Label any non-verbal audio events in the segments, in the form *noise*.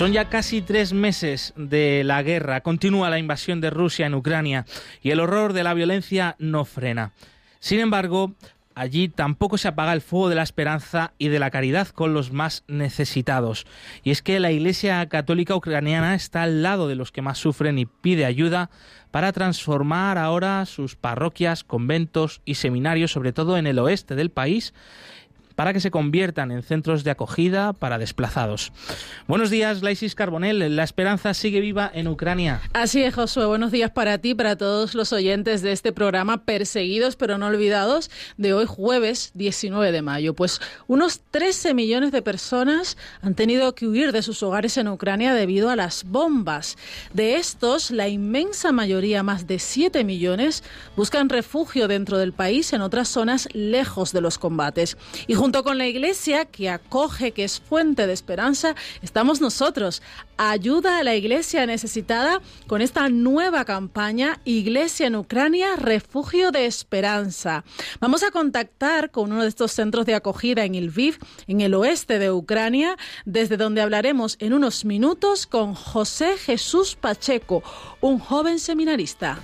Son ya casi tres meses de la guerra, continúa la invasión de Rusia en Ucrania y el horror de la violencia no frena. Sin embargo, allí tampoco se apaga el fuego de la esperanza y de la caridad con los más necesitados. Y es que la Iglesia Católica Ucraniana está al lado de los que más sufren y pide ayuda para transformar ahora sus parroquias, conventos y seminarios, sobre todo en el oeste del país, para que se conviertan en centros de acogida para desplazados. Buenos días, Laisis Carbonell. La esperanza sigue viva en Ucrania. Así es, Josué. Buenos días para ti, para todos los oyentes de este programa Perseguidos pero no olvidados de hoy jueves 19 de mayo. Pues unos 13 millones de personas han tenido que huir de sus hogares en Ucrania debido a las bombas. De estos, la inmensa mayoría, más de 7 millones, buscan refugio dentro del país en otras zonas lejos de los combates. Y Junto con la Iglesia que acoge, que es fuente de esperanza, estamos nosotros. Ayuda a la Iglesia necesitada con esta nueva campaña Iglesia en Ucrania, Refugio de Esperanza. Vamos a contactar con uno de estos centros de acogida en Lviv, en el oeste de Ucrania, desde donde hablaremos en unos minutos con José Jesús Pacheco, un joven seminarista.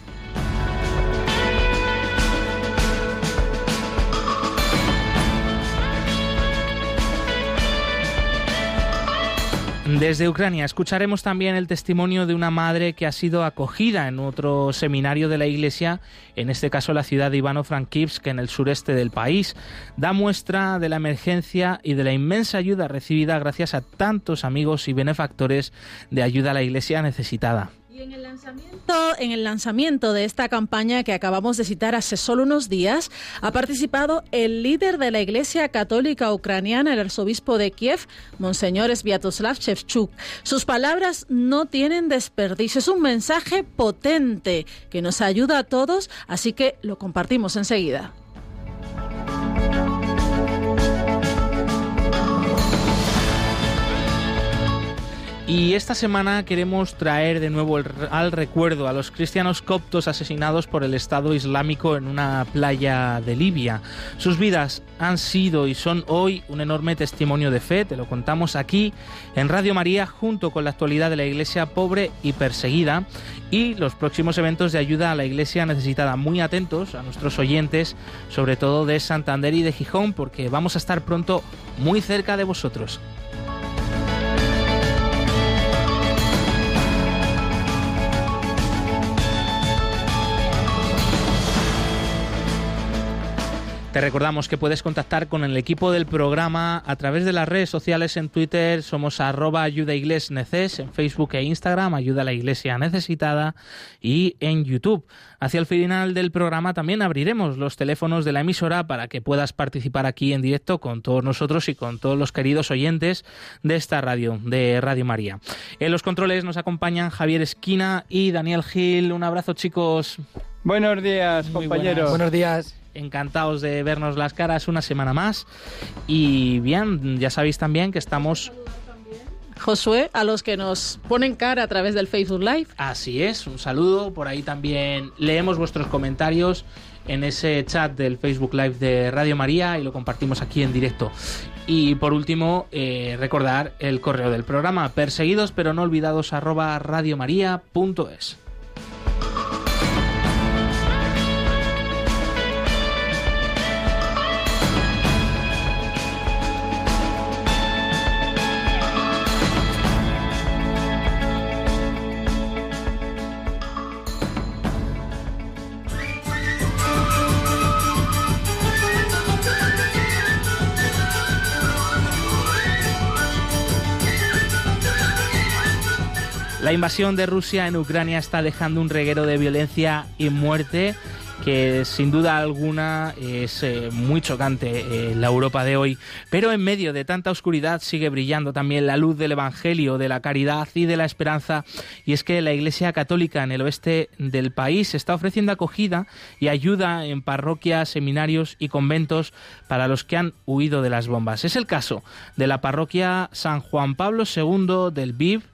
Desde Ucrania escucharemos también el testimonio de una madre que ha sido acogida en otro seminario de la Iglesia, en este caso la ciudad de Ivano-Frankivsk, en el sureste del país. Da muestra de la emergencia y de la inmensa ayuda recibida gracias a tantos amigos y benefactores de ayuda a la Iglesia necesitada. Y en el, lanzamiento, en el lanzamiento de esta campaña que acabamos de citar hace solo unos días, ha participado el líder de la Iglesia Católica Ucraniana, el arzobispo de Kiev, Monseñor Sviatoslav Shevchuk. Sus palabras no tienen desperdicio, es un mensaje potente que nos ayuda a todos, así que lo compartimos enseguida. Y esta semana queremos traer de nuevo al recuerdo a los cristianos coptos asesinados por el Estado Islámico en una playa de Libia. Sus vidas han sido y son hoy un enorme testimonio de fe, te lo contamos aquí en Radio María junto con la actualidad de la Iglesia pobre y perseguida y los próximos eventos de ayuda a la Iglesia necesitada. Muy atentos a nuestros oyentes, sobre todo de Santander y de Gijón, porque vamos a estar pronto muy cerca de vosotros. Te recordamos que puedes contactar con el equipo del programa a través de las redes sociales en Twitter, somos arroba ayuda neces, en Facebook e Instagram, ayuda a la iglesia necesitada y en YouTube. Hacia el final del programa también abriremos los teléfonos de la emisora para que puedas participar aquí en directo con todos nosotros y con todos los queridos oyentes de esta radio, de Radio María. En los controles nos acompañan Javier Esquina y Daniel Gil. Un abrazo chicos. Buenos días, compañeros. Buenos días encantados de vernos las caras una semana más. Y bien, ya sabéis también que estamos... Josué, a los que nos ponen cara a través del Facebook Live. Así es, un saludo. Por ahí también leemos vuestros comentarios en ese chat del Facebook Live de Radio María y lo compartimos aquí en directo. Y por último, eh, recordar el correo del programa, perseguidos pero no olvidados arroba radiomaria.es. La invasión de Rusia en Ucrania está dejando un reguero de violencia y muerte que sin duda alguna es eh, muy chocante en la Europa de hoy. Pero en medio de tanta oscuridad sigue brillando también la luz del Evangelio, de la caridad y de la esperanza. Y es que la Iglesia Católica en el oeste del país está ofreciendo acogida y ayuda en parroquias, seminarios y conventos para los que han huido de las bombas. Es el caso de la parroquia San Juan Pablo II del VIV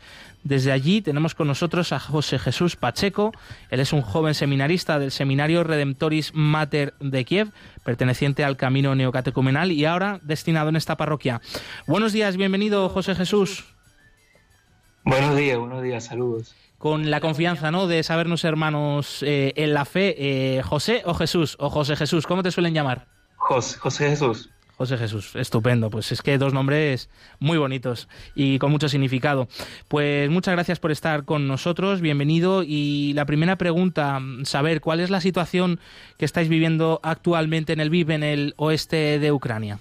desde allí tenemos con nosotros a José Jesús Pacheco. Él es un joven seminarista del Seminario Redemptoris Mater de Kiev, perteneciente al Camino Neocatecumenal y ahora destinado en esta parroquia. Buenos días, bienvenido José Jesús. Buenos días, buenos días, saludos. Con la confianza, ¿no? De sabernos hermanos eh, en la fe, eh, José o Jesús o José Jesús, ¿cómo te suelen llamar? José, José Jesús. José Jesús, estupendo. Pues es que dos nombres muy bonitos y con mucho significado. Pues muchas gracias por estar con nosotros, bienvenido. Y la primera pregunta, saber cuál es la situación que estáis viviendo actualmente en el VIV, en el oeste de Ucrania.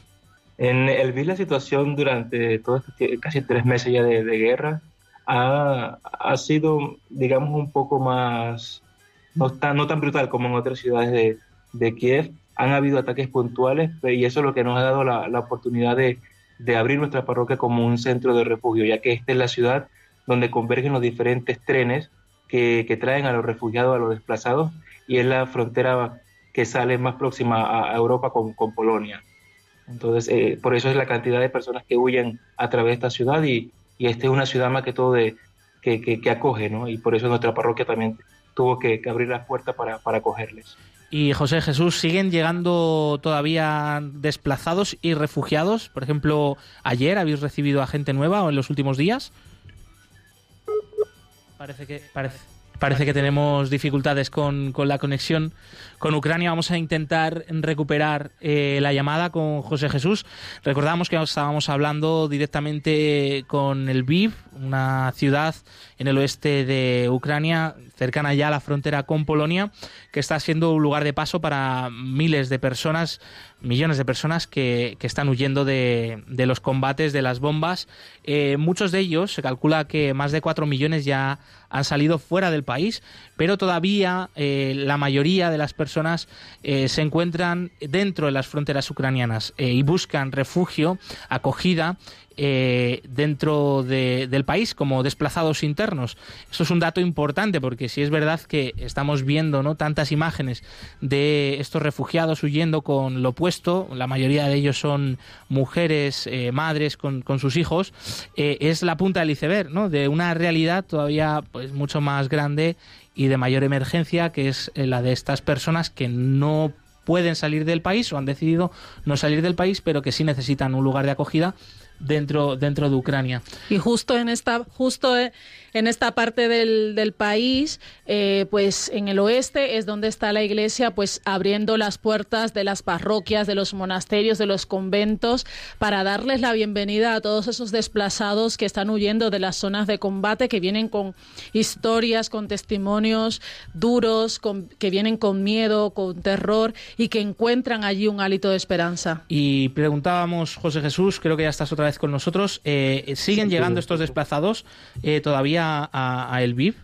En el VIV la situación durante todos este casi tres meses ya de, guerra ha, sido, digamos, un poco más, no tan, no tan brutal como en otras ciudades de, de Kiev han habido ataques puntuales y eso es lo que nos ha dado la, oportunidad de, abrir nuestra parroquia como un centro de refugio, ya que esta es la ciudad donde convergen los diferentes trenes que, traen a los refugiados, a los desplazados, y es la frontera que sale más próxima a, Europa con, Polonia. Entonces, eh, por eso es la cantidad de personas que huyen a través de esta ciudad y, esta es una ciudad más que todo de, que, acoge, ¿no? Y por eso nuestra parroquia también tuvo que, abrir las puertas para, para acogerles. Y José Jesús, ¿siguen llegando todavía desplazados y refugiados? Por ejemplo, ayer habéis recibido a gente nueva o en los últimos días. Parece que parece, que tenemos dificultades con, con la conexión con Ucrania. Vamos a intentar recuperar eh, la llamada con José Jesús. Recordamos que estábamos hablando directamente con el Viv, una ciudad en el oeste de Ucrania, cercana ya a la frontera con Polonia, que está siendo un lugar de paso para miles de personas, millones de personas que, están huyendo de, los combates, de las bombas. Eh, muchos de ellos, se calcula que más de cuatro millones ya han salido fuera del país, pero todavía eh, la mayoría de las personas personas eh, se encuentran dentro de las fronteras ucranianas eh, y buscan refugio, acogida eh, dentro del país como desplazados internos. Eso es un dato importante porque si es verdad que estamos viendo ¿no? tantas imágenes de estos refugiados huyendo con lo opuesto, la mayoría de ellos son mujeres, madres con, con, sus hijos, es la punta del iceberg ¿no? de una realidad todavía pues, mucho más grande y de mayor emergencia, que es eh, la de estas personas que no pueden salir del país o han decidido no salir del país, pero que sí necesitan un lugar de acogida dentro, dentro de Ucrania. Y justo en esta, justo eh, en esta parte del, del país, eh, pues en el oeste es donde está la iglesia, pues abriendo las puertas de las parroquias, de los monasterios, de los conventos, para darles la bienvenida a todos esos desplazados que están huyendo de las zonas de combate, que vienen con historias, con testimonios duros, con, que vienen con miedo, con terror y que encuentran allí un hálito de esperanza. Y preguntábamos, José Jesús, creo que ya estás otra vez con nosotros, eh, ¿siguen llegando estos desplazados eh, todavía a, Viv?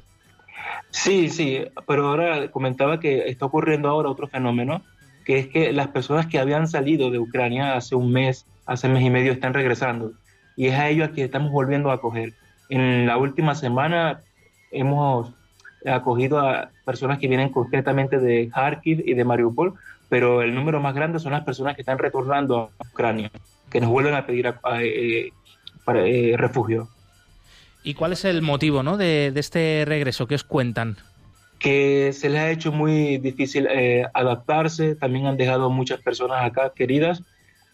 Sí, sí, pero ahora comentaba que está ocurriendo ahora otro fenómeno, que es que las personas que habían salido de Ucrania hace un mes, hace un mes y medio, están regresando. Y es a ellos a que estamos volviendo a acoger. En la última semana hemos acogido a personas que vienen concretamente de Kharkiv y de Mariupol, pero el número más grande son las personas que están retornando a Ucrania que nos vuelven a pedir eh, eh, refugio. ¿Y cuál es el motivo ¿no? de, este regreso? ¿Qué os cuentan? Que se les ha hecho muy difícil eh, adaptarse, también han dejado muchas personas acá queridas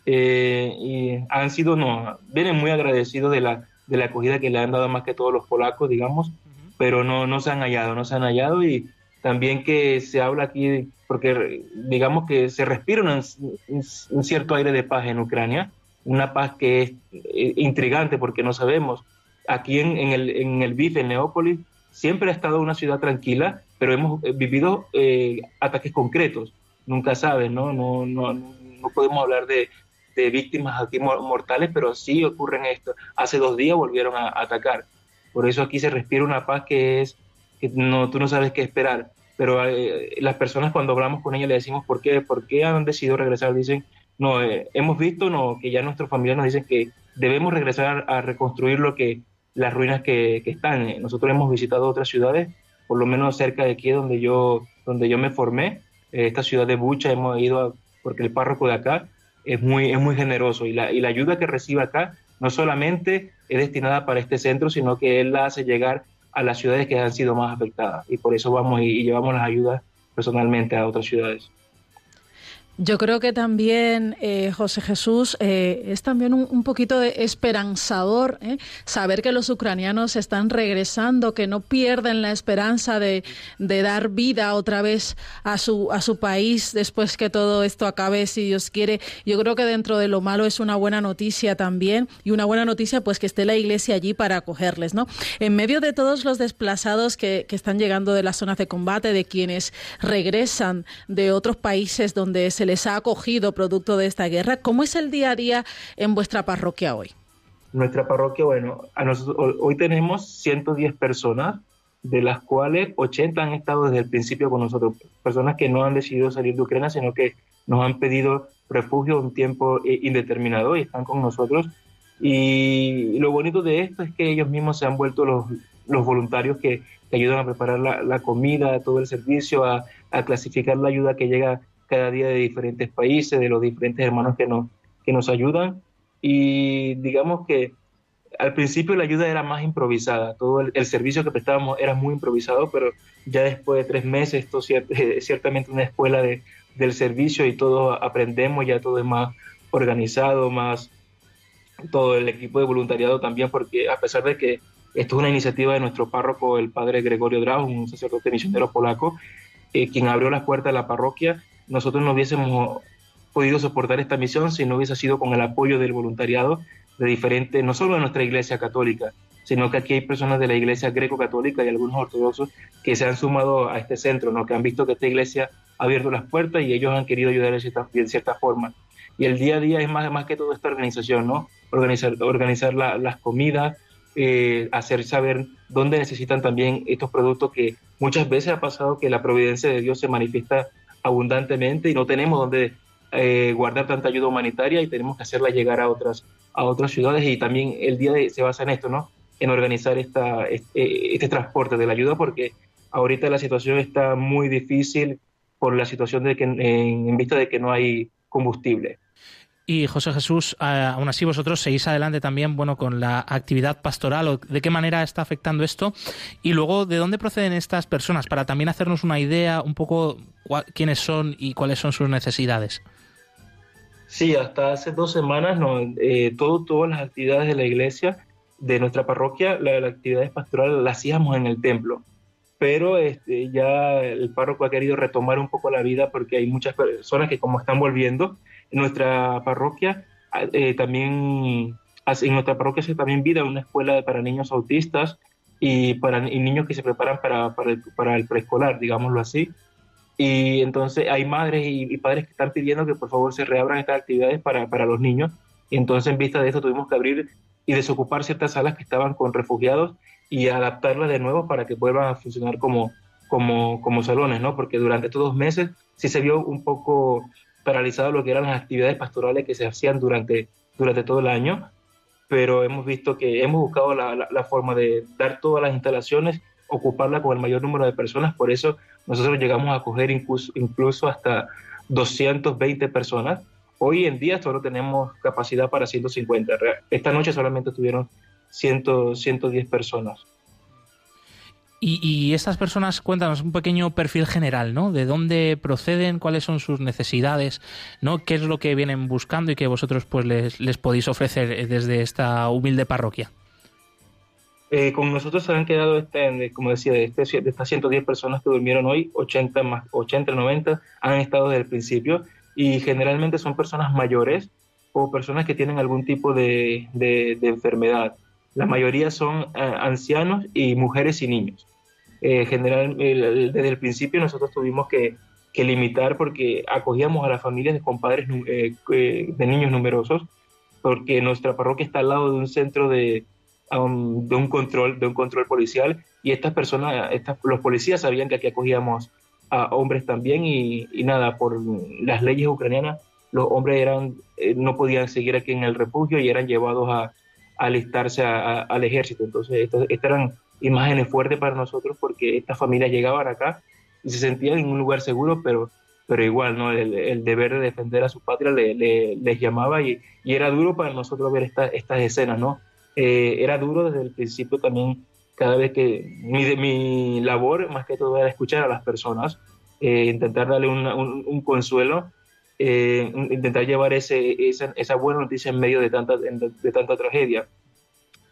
y han sido, no, vienen muy agradecidos de la, de la acogida que le han dado más que todos los polacos, digamos, pero no, no se han hallado, no se han hallado y también que se habla aquí, porque digamos que se respira un cierto aire de paz en Ucrania, una paz que es eh, intrigante porque no sabemos. Aquí en, el, en el BIF, en Neópolis, siempre ha estado una ciudad tranquila, pero hemos eh, vivido eh, ataques concretos. Nunca sabes, ¿no? No, no, no podemos hablar de, de víctimas aquí mortales, pero sí ocurren esto. Hace dos días volvieron a, atacar. Por eso aquí se respira una paz que es que no, tú no sabes qué esperar. pero eh, las personas cuando hablamos con ellas le decimos por qué, por qué han decidido regresar, dicen, no, eh, hemos visto no, que ya nuestros familiares nos dicen que debemos regresar a reconstruir lo que las ruinas que, que están. Nosotros hemos visitado otras ciudades, por lo menos cerca de aquí donde yo, donde yo me formé, esta ciudad de Bucha, hemos ido porque el párroco de acá es muy, es muy generoso y la, y la ayuda que recibe acá no solamente es destinada para este centro, sino que él la hace llegar a las ciudades que han sido más afectadas y por eso vamos y llevamos las ayudas personalmente a otras ciudades. Yo creo que también, eh, José Jesús, eh, es también un, poquito de esperanzador ¿eh? saber que los ucranianos están regresando, que no pierden la esperanza de, dar vida otra vez a su, a su país después que todo esto acabe, si Dios quiere. Yo creo que dentro de lo malo es una buena noticia también y una buena noticia pues que esté la iglesia allí para acogerles, ¿no? En medio de todos los desplazados que, que están llegando de las zonas de combate, de quienes regresan de otros países donde se les ha acogido producto de esta guerra. ¿Cómo es el día a día en vuestra parroquia hoy? Nuestra parroquia, bueno, a nosotros, hoy tenemos 110 personas, de las cuales 80 han estado desde el principio con nosotros, personas que no han decidido salir de Ucrania, sino que nos han pedido refugio un tiempo eh, indeterminado y están con nosotros. Y lo bonito de esto es que ellos mismos se han vuelto los, los voluntarios que, ayudan a preparar la, comida, todo el servicio, a, a, clasificar la ayuda que llega cada día de diferentes países, de los diferentes hermanos que nos, que nos ayudan. Y digamos que al principio la ayuda era más improvisada, todo el, servicio que prestábamos era muy improvisado, pero ya después de tres meses, esto *laughs* es ciertamente una escuela de, del servicio y todos aprendemos, ya todo es más organizado, más todo el equipo de voluntariado también, porque a pesar de que esto es una iniciativa de nuestro párroco, el padre Gregorio Drau, un sacerdote misionero polaco, eh, quien abrió las puertas de la parroquia, nosotros no hubiésemos podido soportar esta misión si no hubiese sido con el apoyo del voluntariado de diferentes, no solo de nuestra iglesia católica, sino que aquí hay personas de la iglesia greco-católica y algunos ortodoxos que se han sumado a este centro, ¿no? que han visto que esta iglesia ha abierto las puertas y ellos han querido ayudar de cierta, forma. Y el día a día es más, más que todo esta organización, ¿no? Organizar, organizar las comidas, eh, hacer saber dónde necesitan también estos productos que muchas veces ha pasado que la providencia de Dios se manifiesta abundantemente y no tenemos donde eh, guardar tanta ayuda humanitaria y tenemos que hacerla llegar a otras, a otras ciudades y también el día de, se basa en esto, ¿no? En organizar esta, este, este, transporte de la ayuda porque ahorita la situación está muy difícil por la situación de que en vista de que no hay combustible. Y José Jesús, aún así vosotros seguís adelante también, bueno, con la actividad pastoral. O de qué manera está afectando esto y luego de dónde proceden estas personas para también hacernos una idea un poco quiénes son y cuáles son sus necesidades. Sí, hasta hace dos semanas no, eh, todo, todas las actividades de la iglesia, de nuestra parroquia, las la actividades pastorales las hacíamos en el templo. Pero este, ya el párroco ha querido retomar un poco la vida porque hay muchas personas que como están volviendo, nuestra parroquia eh, también, en nuestra parroquia se también vida una escuela para niños autistas y para niños que se preparan para, para el preescolar, digámoslo así. Y entonces hay madres y, padres que están pidiendo que por favor se reabran estas actividades para, para los niños. Y entonces en vista de esto tuvimos que abrir y desocupar ciertas salas que estaban con refugiados y adaptarlas de nuevo para que vuelvan a funcionar como, como, como salones, ¿no? Porque durante estos dos meses sí se vio un poco paralizado lo que eran las actividades pastorales que se hacían durante, durante todo el año, pero hemos visto que hemos buscado la, la, forma de dar todas las instalaciones, ocuparla con el mayor número de personas, por eso nosotros llegamos a coger incluso, incluso hasta 220 personas. Hoy en día solo tenemos capacidad para 150. Esta noche solamente tuvieron 110 personas. Y, estas personas, cuéntanos un pequeño perfil general, ¿no? De dónde proceden, cuáles son sus necesidades, ¿no? ¿Qué es lo que vienen buscando y que vosotros pues les, podéis ofrecer eh, desde esta humilde parroquia? Eh, con nosotros se han quedado, este, como decía, de, este, de estas 110 personas que durmieron hoy, 80 más 80, 90 han estado desde el principio y generalmente son personas mayores o personas que tienen algún tipo de enfermedad. La mayoría son eh, ancianos y mujeres y niños. Eh, general, desde el principio nosotros tuvimos que, limitar porque acogíamos a las familias de compadres eh, de niños numerosos, porque nuestra parroquia está al lado de un centro de, um, un, control, de un control policial y estas personas, estas, los policías sabían que aquí acogíamos a hombres también y, nada, por las leyes ucranianas los hombres eran eh, no podían seguir aquí en el refugio y eran llevados a, alistarse al ejército. Entonces, estas, eran imágenes fuertes para nosotros porque estas familias llegaban acá y se sentían en un lugar seguro, pero, pero igual, ¿no? El, deber de defender a su patria les llamaba y, era duro para nosotros ver estas escenas, ¿no? Eh, era duro desde el principio también, cada vez que mi, mi labor, más que todo, era escuchar a las personas, eh, intentar darle un, consuelo, eh, intentar llevar ese, esa, buena noticia en medio de tanta, de, tanta tragedia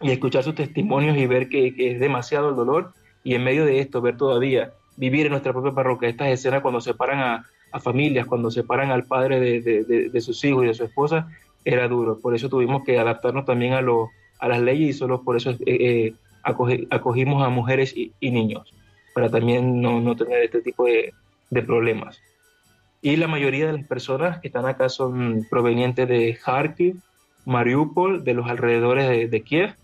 y escuchar sus testimonios y ver que, es demasiado el dolor y en medio de esto ver todavía vivir en nuestra propia parroquia estas escenas cuando separan a, a familias, cuando separan al padre de, de, sus hijos y de su esposa, era duro. Por eso tuvimos que adaptarnos también a, lo, a las leyes y solo por eso eh, eh acogimos a mujeres y, niños, para también no, no tener este tipo de, de, problemas. Y la mayoría de las personas que están acá son provenientes de Kharkiv, Mariupol, de los alrededores de, Kiev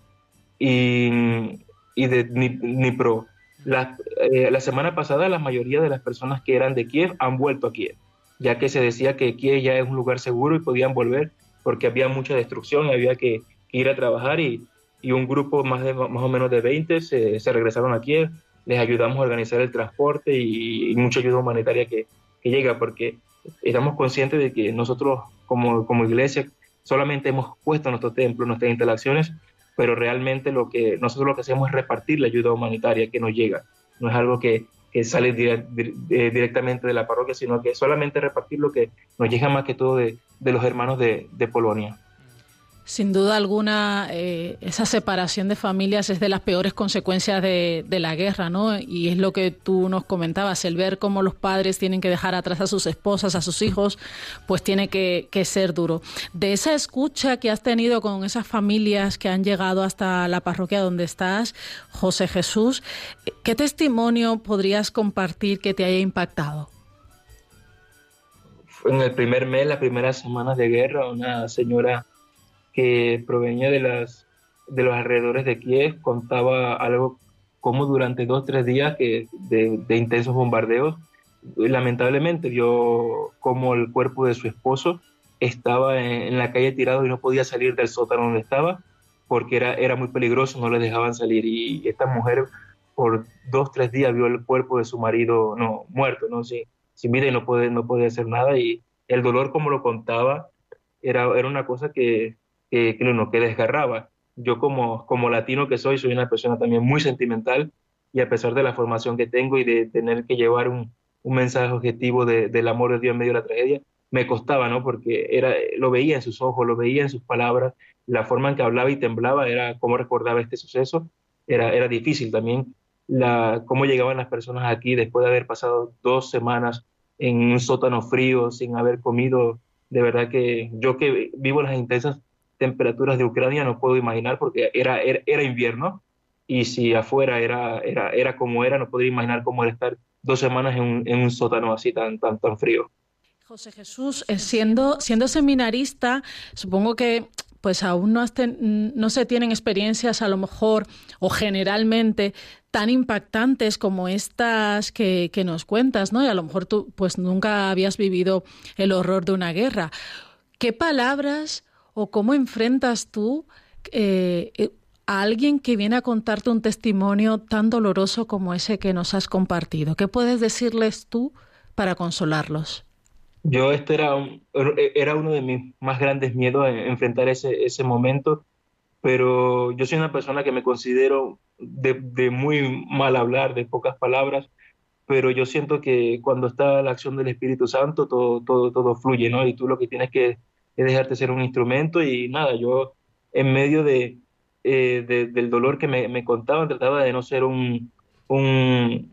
y, y de Dnipro. La, eh, la semana pasada la mayoría de las personas que eran de Kiev han vuelto a Kiev, ya que se decía que Kiev ya es un lugar seguro y podían volver porque había mucha destrucción, había que ir a trabajar y, y un grupo más, de, más o menos de 20 se, se, regresaron aquí, les ayudamos a organizar el transporte y, mucha ayuda humanitaria que, que, llega, porque estamos conscientes de que nosotros como, como iglesia solamente hemos puesto nuestro templo, nuestras instalaciones, pero realmente lo que nosotros lo que hacemos es repartir la ayuda humanitaria que nos llega. No es algo que, que sale directamente de la parroquia, sino que solamente repartir lo que nos llega más que todo de, de los hermanos de, de Polonia. Sin duda alguna, eh, esa separación de familias es de las peores consecuencias de, la guerra, ¿no? Y es lo que tú nos comentabas, el ver cómo los padres tienen que dejar atrás a sus esposas, a sus hijos, pues tiene que, ser duro. De esa escucha que has tenido con esas familias que han llegado hasta la parroquia donde estás, José Jesús, ¿qué testimonio podrías compartir que te haya impactado? En el primer mes, las primeras semanas de guerra, una señora que provenía de, las, de los alrededores de Kiev, contaba algo como durante dos tres días que, de, intensos bombardeos, lamentablemente vio como el cuerpo de su esposo estaba en, la calle tirado y no podía salir del sótano donde estaba porque era, era muy peligroso, no le dejaban salir. Y esta mujer por dos, tres días vio el cuerpo de su marido no muerto, ¿no? Sin, sin vida y no puede, no podía hacer nada. Y el dolor, como lo contaba, era, era una cosa que, que, uno, que desgarraba. Yo como, como latino que soy, soy una persona también muy sentimental y a pesar de la formación que tengo y de tener que llevar un, un mensaje objetivo de, del amor de Dios en medio de la tragedia, me costaba, ¿no? Porque era, lo veía en sus ojos, lo veía en sus palabras, la forma en que hablaba y temblaba, era cómo recordaba este suceso, era, era difícil también la, cómo llegaban las personas aquí después de haber pasado dos semanas en un sótano frío, sin haber comido. De verdad que yo que vivo las intensas temperaturas de Ucrania no puedo imaginar porque era, era, invierno y si afuera era, era, era como era, no podría imaginar cómo era estar dos semanas en un, en un sótano así tan, tan, tan frío. José Jesús, eh, siendo, siendo seminarista, supongo que pues aún no, no se tienen experiencias a lo mejor o generalmente tan impactantes como estas que, que, nos cuentas, ¿no? Y a lo mejor tú pues nunca habías vivido el horror de una guerra. ¿Qué palabras o cómo enfrentas tú eh, eh, a alguien que viene a contarte un testimonio tan doloroso como ese que nos has compartido? ¿Qué puedes decirles tú para consolarlos? Yo este era, era uno de mis más grandes miedos, enfrentar ese, ese momento, pero yo soy una persona que me considero de, muy mal hablar, de pocas palabras, pero yo siento que cuando está la acción del Espíritu Santo, todo, todo, todo fluye, ¿no? Y tú lo que tienes que es dejarte ser un instrumento y nada, yo en medio de, eh, del dolor que me, me, contaban trataba de no ser un, un,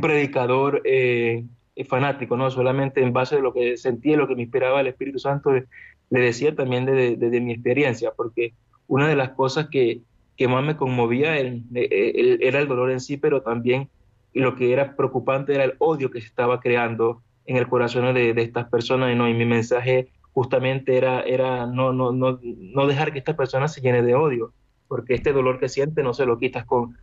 predicador eh, fanático, ¿no? solamente en base de lo que sentía, lo que me inspiraba el Espíritu Santo, le, decía también desde de, mi experiencia, porque una de las cosas que, que más me conmovía era el dolor en sí, pero también lo que era preocupante era el odio que se estaba creando en el corazón de, de estas personas, ¿no? y mi mensaje justamente era, era no, no, no, no dejar que esta persona se llene de odio, porque este dolor que siente no se lo quitas con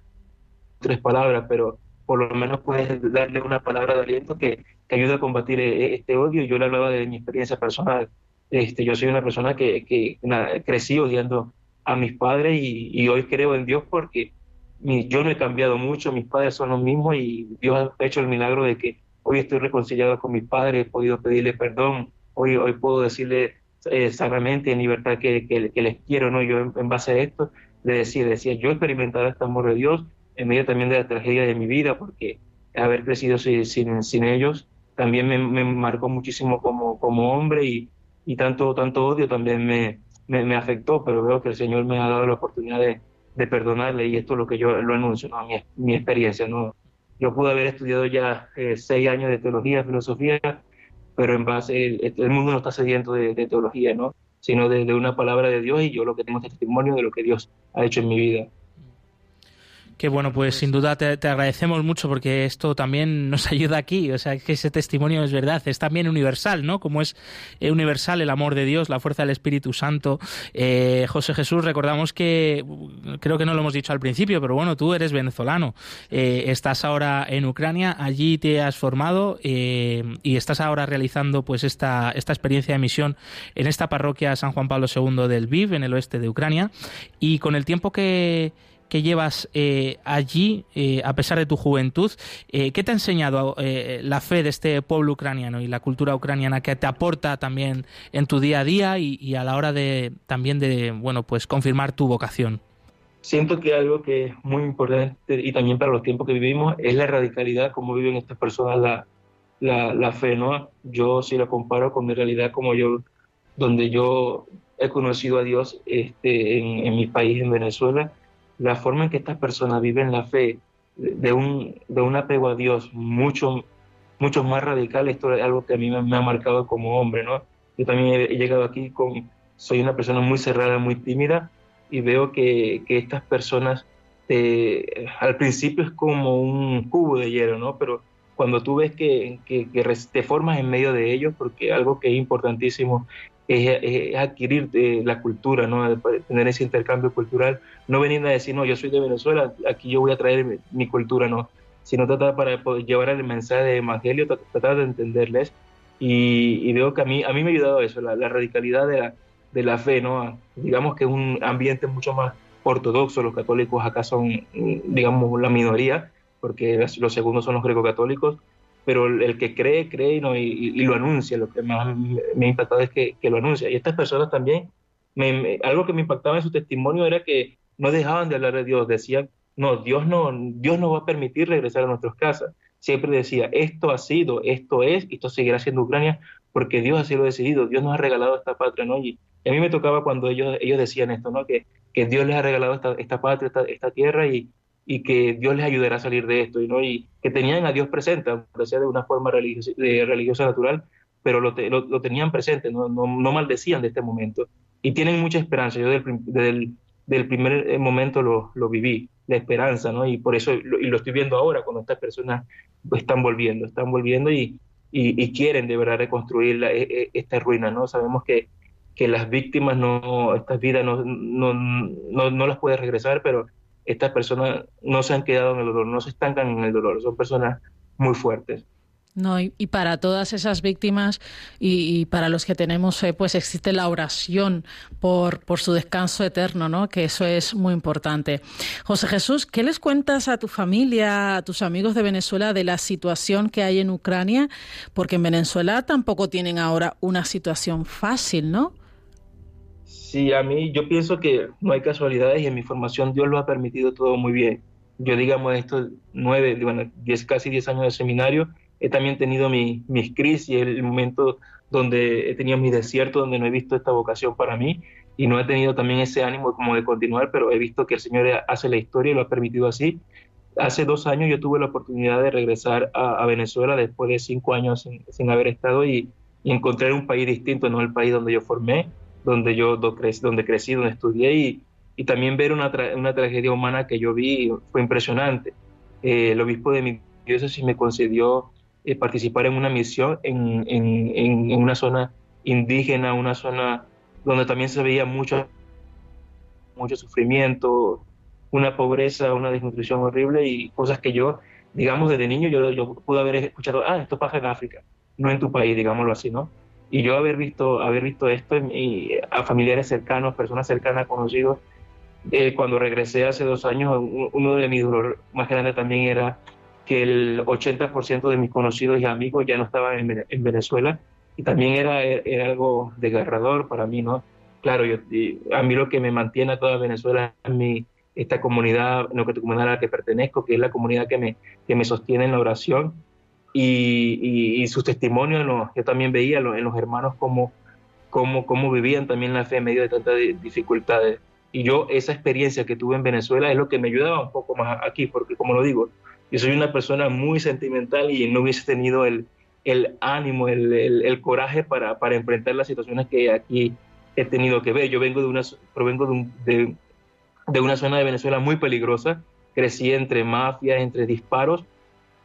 tres palabras, pero por lo menos puedes darle una palabra de aliento que, que ayude a combatir eh, este odio. Yo le hablaba de mi experiencia personal. Este, yo soy una persona que, que crecí odiando a mis padres y, hoy creo en Dios porque yo no he cambiado mucho, mis padres son los mismos y Dios ha hecho el milagro de que hoy estoy reconciliado con mis padres, he podido pedirle perdón, hoy, hoy puedo decirle eh, en libertad, que, que, les quiero, ¿no? Yo en, base a esto le decía, decía, yo he experimentado este amor de Dios en medio también de la tragedia de mi vida, porque haber crecido sin, sin, ellos también me, me, marcó muchísimo como, como hombre y, y tanto, tanto odio también me, me, afectó, pero veo que el Señor me ha dado la oportunidad de, de perdonarle y esto es lo que yo lo anuncio, ¿no? mi, mi experiencia. ¿no? Yo pude haber estudiado ya eh, seis años de teología, filosofía, pero en base, el, mundo no está sediento de, teología, ¿no? sino de, de, una palabra de Dios y yo lo que tengo es testimonio de lo que Dios ha hecho en mi vida. Que bueno, pues sin duda te, agradecemos mucho porque esto también *laughs* nos ayuda aquí, o sea, que ese testimonio es verdad, es también universal, ¿no? Como es eh, universal el amor de Dios, la fuerza del Espíritu Santo. Eh, José Jesús, recordamos que, creo que no lo hemos dicho al principio, pero bueno, tú eres venezolano, eh, estás ahora en Ucrania, allí te has formado y estás ahora realizando pues esta, esta experiencia de misión en esta parroquia San Juan Pablo II del Viv, en el oeste de Ucrania, y con el tiempo que que llevas eh, allí, eh, a pesar de tu juventud, eh, ¿qué te ha enseñado la fe de este pueblo ucraniano y la cultura ucraniana que te aporta también en tu día a día y, a la hora de también de bueno pues confirmar tu vocación? Siento que algo que es muy importante y también para los tiempos que vivimos es la radicalidad, como viven estas personas la, la, fe, ¿no? Yo si la comparo con mi realidad como yo, donde yo he conocido a Dios este, en mi país, en Venezuela, la forma en que estas personas viven la fe de un, de un apego a Dios mucho, mucho más radical, esto es algo que a mí me, ha marcado como hombre, ¿no? Yo también he, llegado aquí con, soy una persona muy cerrada, muy tímida, y veo que, que estas personas eh, al principio es como un cubo de hielo, ¿no? Pero cuando tú ves que, que, que, te formas en medio de ellos, porque algo que es importantísimo es, adquirir eh, la cultura, ¿no? tener ese intercambio cultural, no venir a decir, no, yo soy de Venezuela, aquí yo voy a traer mi, cultura, no, sino tratar para llevar el mensaje de evangelio, tratar de entenderles. Y, veo que a mí, a mí me ha ayudado eso, la, radicalidad de la, de la fe, ¿no? Digamos que es un ambiente mucho más ortodoxo, los católicos acá son, digamos, la minoría, porque los segundos son los greco-católicos, pero el que cree, cree y, no, y, lo anuncia. Lo que más me ha impactado es que, que lo anuncia. Y estas personas también, me, algo que me impactaba en su testimonio era que no dejaban de hablar de Dios, decían, no, Dios no, Dios no va a permitir regresar a nuestras casas. Siempre decía, esto ha sido, esto es, y esto seguirá siendo Ucrania, porque Dios así lo ha decidido, Dios nos ha regalado esta patria, ¿no? Y, a mí me tocaba cuando ellos, ellos decían esto, ¿no? Que, que Dios les ha regalado esta, esta patria, esta, esta tierra, y, y que Dios les ayudará a salir de esto, ¿no? y que tenían a Dios presente, aunque sea de una forma religiosa, religiosa natural, pero lo, lo, tenían presente, ¿no? No, no, maldecían de este momento. Y tienen mucha esperanza. Yo del, del primer eh, momento lo, lo, viví, la esperanza, ¿no? y por eso lo, y lo estoy viendo ahora cuando estas personas están volviendo, están volviendo y, y, quieren de verdad reconstruir la, e, e, esta ruina. ¿no? Sabemos que, que las víctimas, no, estas vidas no, no, no, no las puede regresar, pero estas personas no se han quedado en el dolor, no se estancan en el dolor, son personas muy fuertes. No, y, para todas esas víctimas y, para los que tenemos, eh, pues existe la oración por, por su descanso eterno, ¿no? Que eso es muy importante. José Jesús, ¿qué les cuentas a tu familia, a tus amigos de Venezuela de la situación que hay en Ucrania? Porque en Venezuela tampoco tienen ahora una situación fácil, ¿no? Sí, a mí yo pienso que no hay casualidades y en mi formación Dios lo ha permitido todo muy bien. Yo, digamos, estos nueve, bueno, diez, casi diez años de seminario, he también tenido mi, mis crisis, el momento donde he tenido mi desierto, donde no he visto esta vocación para mí y no he tenido también ese ánimo como de continuar, pero he visto que el Señor hace la historia y lo ha permitido así. Hace dos años yo tuve la oportunidad de regresar a, Venezuela después de cinco años sin, haber estado y, y encontrar un país distinto, no el país donde yo formé donde yo donde crecí, donde estudié y, y también ver una, una, tragedia humana que yo vi fue impresionante. Eh, el obispo de mi diócesis me concedió eh, participar en una misión en, en, en, una zona indígena, una zona donde también se veía mucho, mucho sufrimiento, una pobreza, una desnutrición horrible y cosas que yo digamos, desde niño yo, yo pude haber escuchado, ah, esto pasa en África, no en tu país, digámoslo así, ¿no? Y yo haber visto, haber visto esto a familiares cercanos, personas cercanas, conocidos, eh, cuando regresé hace dos años, uno de mis dolores más grandes también era que el 80% de mis conocidos y amigos ya no estaban en, Venezuela y también era, era, algo desgarrador para mí, ¿no? Claro, yo, a mí lo que me mantiene a toda Venezuela es mi, esta comunidad, no comunidad a la que pertenezco, que es la comunidad que me, que me sostiene en la oración y, y, sus testimonios, yo también veía en los hermanos cómo, cómo, cómo vivían también la fe en medio de tantas dificultades. Y yo esa experiencia que tuve en Venezuela es lo que me ayudaba un poco más aquí, porque como lo digo, yo soy una persona muy sentimental y no hubiese tenido el, el ánimo, el, el, coraje para, para, enfrentar las situaciones que aquí he tenido que ver. Yo vengo de una, provengo de, de, de una zona de Venezuela muy peligrosa, crecí entre mafias, entre disparos,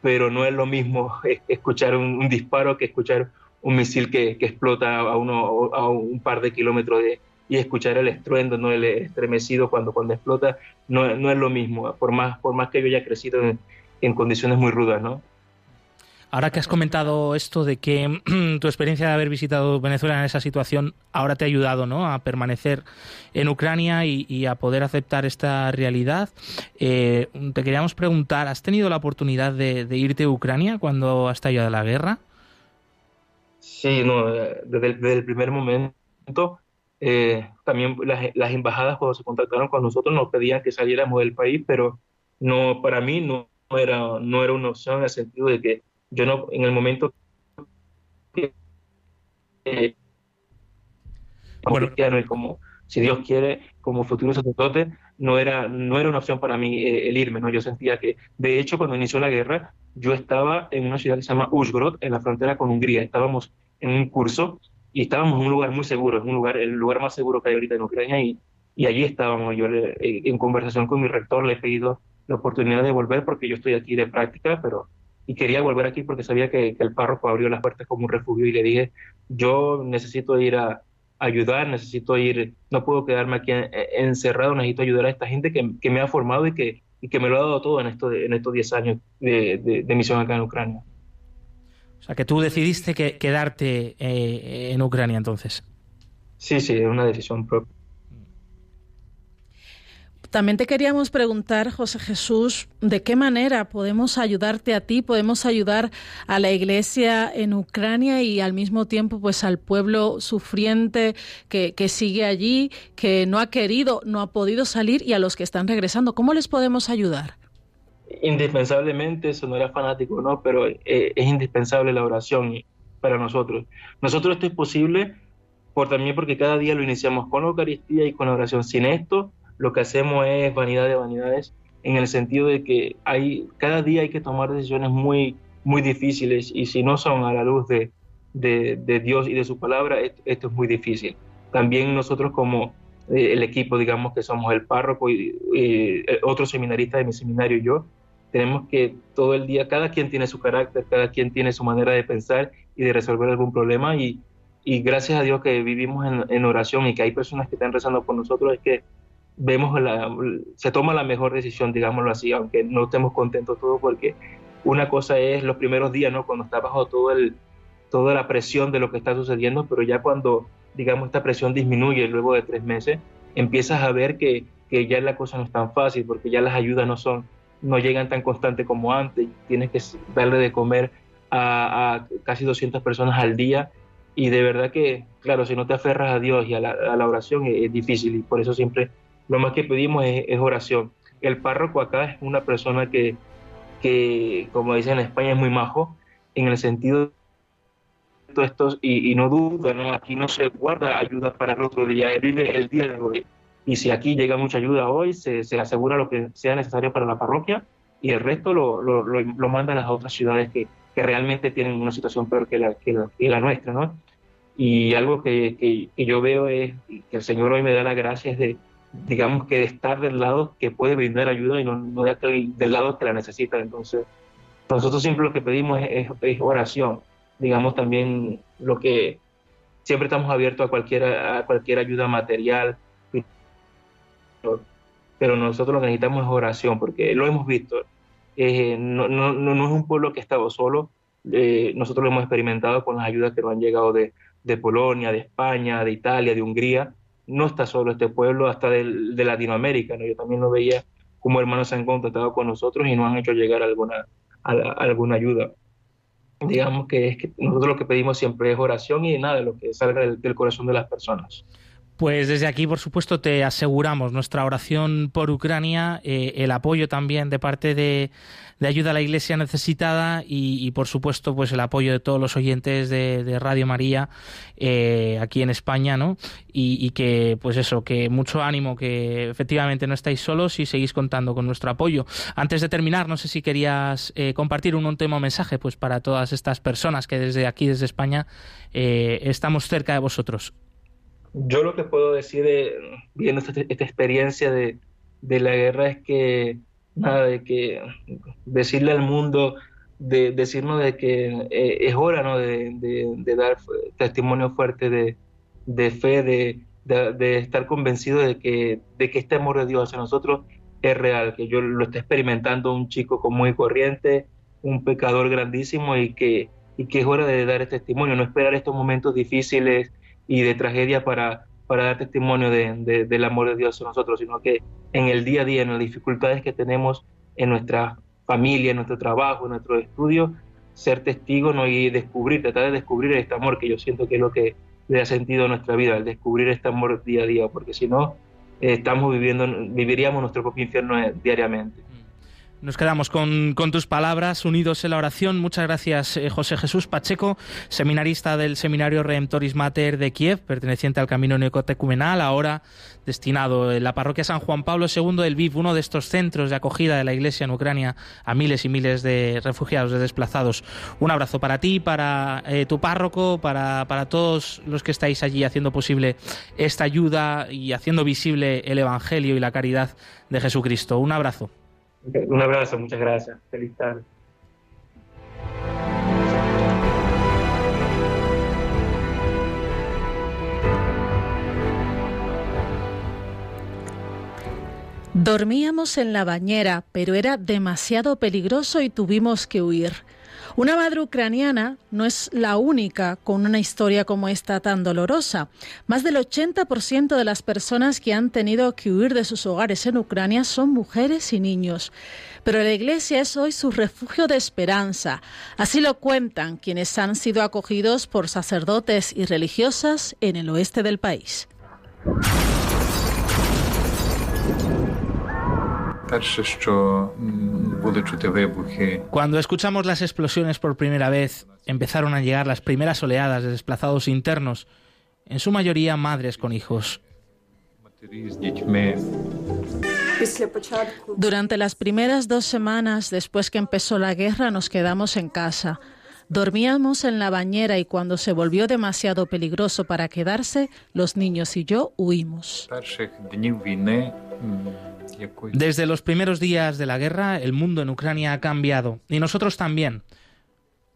pero no es lo mismo *laughs* escuchar un, disparo que escuchar un misil que, explota a, uno, a un par de kilómetros de, y escuchar el estruendo, no el estremecido cuando, cuando explota, no, no es lo mismo, por más, por más que yo haya crecido en, en condiciones muy rudas, ¿no? Ahora que has comentado esto de que *clears throat* tu experiencia de haber visitado Venezuela en esa situación ahora te ha ayudado ¿no? a permanecer en Ucrania y, a poder aceptar esta realidad, eh, te queríamos preguntar, ¿has tenido la oportunidad de, irte a Ucrania cuando ha estallado la guerra? Sí, no, desde el, primer momento, eh, también las, embajadas cuando se contactaron con nosotros nos pedían que saliéramos del país, pero no para mí no era, no era una opción en el sentido de que yo no, en el momento que eh, bueno. cristiano y como, si Dios quiere, como futuro sacerdote, no era, no era una opción para mí eh, el irme, ¿no? Yo sentía que, de hecho, cuando inició la guerra, yo estaba en una ciudad que se llama Uzgrod, en la frontera con Hungría. Estábamos en un curso y estábamos en un lugar muy seguro, en un lugar, el lugar más seguro que hay ahorita en Ucrania y, y allí estábamos. Yo en conversación con mi rector le he pedido la oportunidad de volver porque yo estoy aquí de práctica, pero y quería volver aquí porque sabía que, el párroco abrió las puertas como un refugio y le dije, yo necesito ir a, ayudar, necesito ir, no puedo quedarme aquí encerrado, necesito ayudar a esta gente que, que me ha formado y que, y que me lo ha dado todo en, esto, en estos 10 años de, de, misión acá en Ucrania. O sea, que tú decidiste que, quedarte eh, en Ucrania entonces. Sí, sí, es una decisión propia. También te queríamos preguntar, José Jesús, ¿de qué manera podemos ayudarte a ti, podemos ayudar a la Iglesia en Ucrania y al mismo tiempo pues al pueblo sufriente que, sigue allí, que no ha querido, no ha podido salir y a los que están regresando? ¿Cómo les podemos ayudar? Indispensablemente, eso no era fanático, ¿no? Pero eh, es indispensable la oración para nosotros. Nosotros esto es posible por, también porque cada día lo iniciamos con la Eucaristía y con la oración. Sin esto, lo que hacemos es vanidad de vanidades en el sentido de que hay, cada día hay que tomar decisiones muy, muy difíciles y si no son a la luz de, de, Dios y de su palabra, esto, es muy difícil. También nosotros como eh, el equipo, digamos que somos el párroco y, otro seminarista de mi seminario y yo, tenemos que todo el día, cada quien tiene su carácter, cada quien tiene su manera de pensar y de resolver algún problema y, y gracias a Dios que vivimos en, en, oración y que hay personas que están rezando por nosotros, es que vemos la, se toma la mejor decisión, digámoslo así, aunque no estemos contentos todos, porque una cosa es los primeros días, ¿no? Cuando está bajo todo el, toda la presión de lo que está sucediendo, pero ya cuando, digamos, esta presión disminuye luego de tres meses, empiezas a ver que, que ya la cosa no es tan fácil, porque ya las ayudas no son, no llegan tan constantes como antes, tienes que darle de comer a, casi 200 personas al día, y de verdad que, claro, si no te aferras a Dios y a la, a la oración es, es difícil, y por eso siempre lo más que pedimos es, oración. El párroco acá es una persona que, que, como dicen en España, es muy majo, en el sentido de estos, y, y no duda, ¿no? aquí no se guarda ayuda para el otro día, él vive el día de hoy. Y si aquí llega mucha ayuda hoy, se, se asegura lo que sea necesario para la parroquia y el resto lo, lo, lo, manda a las otras ciudades que, que, realmente tienen una situación peor que la, que la, que la nuestra. ¿no? Y algo que, que, yo veo es que el Señor hoy me da la gracia de, digamos que de estar del lado que puede brindar ayuda y no, no de del lado que la necesita. Entonces, nosotros siempre lo que pedimos es, oración. Digamos también lo que siempre estamos abiertos a cualquier, a cualquier ayuda material, pero, nosotros lo que necesitamos es oración, porque lo hemos visto. eh, no, no, no, es un pueblo que ha estado solo. Eh, nosotros lo hemos experimentado con las ayudas que nos han llegado de, de, Polonia, de España, de Italia, de Hungría. No está solo este pueblo, hasta de, de Latinoamérica. ¿no? Yo también lo veía como hermanos se han contactado con nosotros y nos han hecho llegar alguna, alguna ayuda. Digamos que, es que nosotros lo que pedimos siempre es oración y nada, lo que salga del corazón de las personas. Pues desde aquí, por supuesto, te aseguramos nuestra oración por Ucrania, eh, el apoyo también de parte de, ayuda a la Iglesia necesitada y, por supuesto, pues el apoyo de todos los oyentes de, Radio María eh, aquí en España, ¿no? Y, que, pues eso, que mucho ánimo, que efectivamente no estáis solos y seguís contando con nuestro apoyo. Antes de terminar, no sé si querías eh, compartir un último mensaje, pues para todas estas personas que desde aquí, desde España, estamos cerca de vosotros yo lo que puedo decir viendo esta, experiencia de, la guerra es que nada de que decirle al mundo de decirnos de que eh, es hora ¿no? de, dar testimonio fuerte de, fe de, estar convencido de que de este amor de Dios hacia nosotros es real que yo lo estoy experimentando un chico común y corriente un pecador grandísimo y que y que es hora de dar este testimonio no esperar estos momentos difíciles y de tragedia para, para dar testimonio de, del amor de Dios a nosotros, sino que en el día a día, en las dificultades que tenemos en nuestra familia, en nuestro trabajo, en nuestro estudio, ser testigo y descubrir, tratar de descubrir este amor que yo siento que es lo que le ha sentido a nuestra vida, el descubrir este amor día a día, porque si no, eh, estamos viviendo, viviríamos nuestro propio infierno eh, diariamente. Nos quedamos con, tus palabras, unidos en la oración. Muchas gracias, eh, José Jesús Pacheco, seminarista del Seminario Redemptoris Mater de Kiev, perteneciente al Camino Neocotecumenal, ahora destinado en la parroquia San Juan Pablo II del VIV, uno de estos centros de acogida de la Iglesia en Ucrania a miles y miles de refugiados, de desplazados. Un abrazo para ti, para eh, tu párroco, para, para todos los que estáis allí haciendo posible esta ayuda y haciendo visible el Evangelio y la caridad de Jesucristo. Un abrazo. Un abrazo, muchas gracias. Feliz tarde. Dormíamos en la bañera, pero era demasiado peligroso y tuvimos que huir. Una madre ucraniana no es la única con una historia como esta tan dolorosa. Más del 80% de las personas que han tenido que huir de sus hogares en Ucrania son mujeres y niños. Pero la iglesia es hoy su refugio de esperanza. Así lo cuentan quienes han sido acogidos por sacerdotes y religiosas en el oeste del país. Cuando escuchamos las explosiones por primera vez, empezaron a llegar las primeras oleadas de desplazados internos, en su mayoría madres con hijos. Durante las primeras dos semanas después que empezó la guerra nos quedamos en casa. Dormíamos en la bañera y cuando se volvió demasiado peligroso para quedarse, los niños y yo huimos. Desde los primeros días de la guerra, el mundo en Ucrania ha cambiado y nosotros también.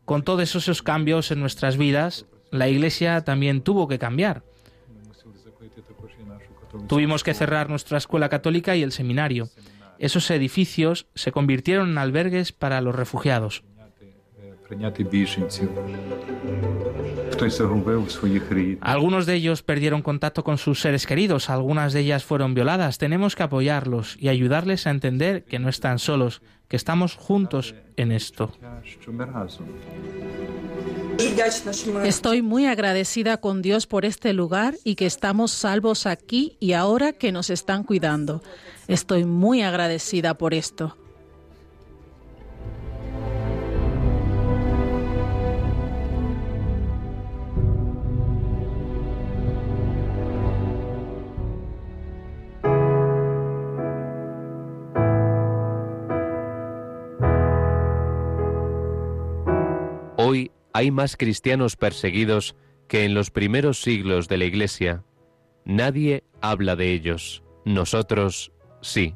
Con todos esos cambios en nuestras vidas, la Iglesia también tuvo que cambiar. Tuvimos que cerrar nuestra escuela católica y el seminario. Esos edificios se convirtieron en albergues para los refugiados. Algunos de ellos perdieron contacto con sus seres queridos, algunas de ellas fueron violadas. Tenemos que apoyarlos y ayudarles a entender que no están solos, que estamos juntos en esto. Estoy muy agradecida con Dios por este lugar y que estamos salvos aquí y ahora que nos están cuidando. Estoy muy agradecida por esto. Hoy hay más cristianos perseguidos que en los primeros siglos de la Iglesia. Nadie habla de ellos. Nosotros sí.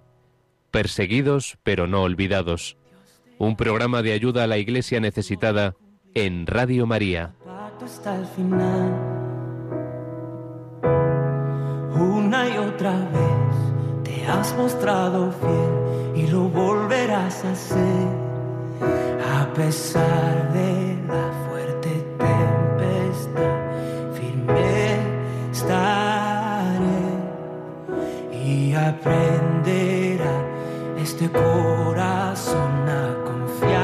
Perseguidos pero no olvidados. Un programa de ayuda a la Iglesia necesitada en Radio María. Una y otra vez te has mostrado fiel y lo volverás a hacer A pesar de la fuerte tempestad, firme estaré y aprenderá este corazón a confiar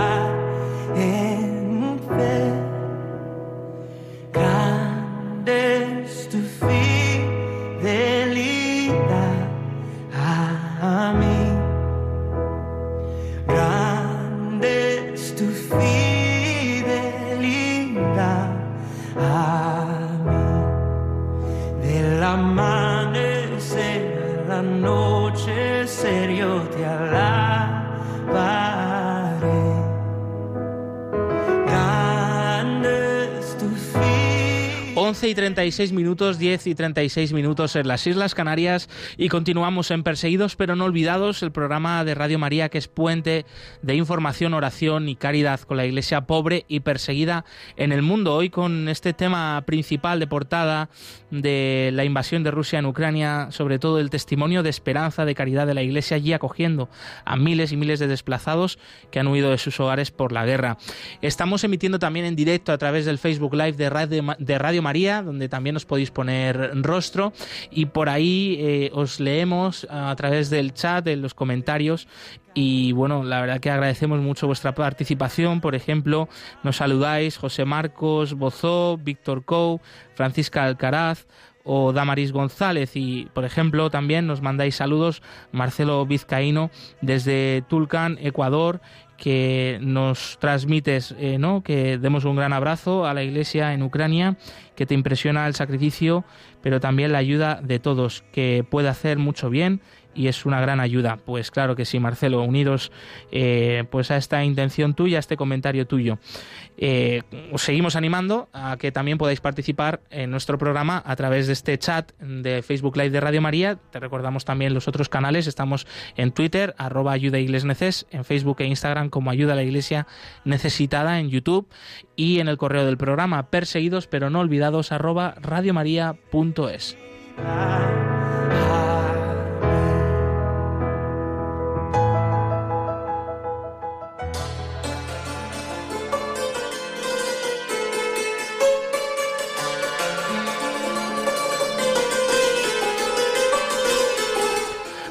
36 minutos, 10 y 36 minutos en las Islas Canarias y continuamos en Perseguidos pero no olvidados, el programa de Radio María que es puente de información, oración y caridad con la iglesia pobre y perseguida en el mundo. Hoy con este tema principal de portada de la invasión de Rusia en Ucrania, sobre todo el testimonio de esperanza, de caridad de la iglesia allí acogiendo a miles y miles de desplazados que han huido de sus hogares por la guerra. Estamos emitiendo también en directo a través del Facebook Live de Radio, de Radio María, donde también os podéis poner rostro y por ahí eh, os leemos a través del chat, en los comentarios y bueno, la verdad que agradecemos mucho vuestra participación. Por ejemplo, nos saludáis José Marcos Bozó, Víctor Cou, Francisca Alcaraz o Damaris González y por ejemplo también nos mandáis saludos Marcelo Vizcaíno desde Tulcán, Ecuador que nos transmites, eh, ¿no? Que demos un gran abrazo a la Iglesia en Ucrania, que te impresiona el sacrificio, pero también la ayuda de todos, que puede hacer mucho bien y es una gran ayuda. Pues claro que sí, Marcelo, unidos eh, pues a esta intención tuya, a este comentario tuyo. Eh, os seguimos animando a que también podáis participar en nuestro programa a través de este chat de Facebook Live de Radio María. Te recordamos también los otros canales. Estamos en Twitter, arroba ayuda Neces, en Facebook e Instagram como ayuda a la iglesia necesitada, en YouTube y en el correo del programa perseguidos pero no olvidados arroba radiomaria.es.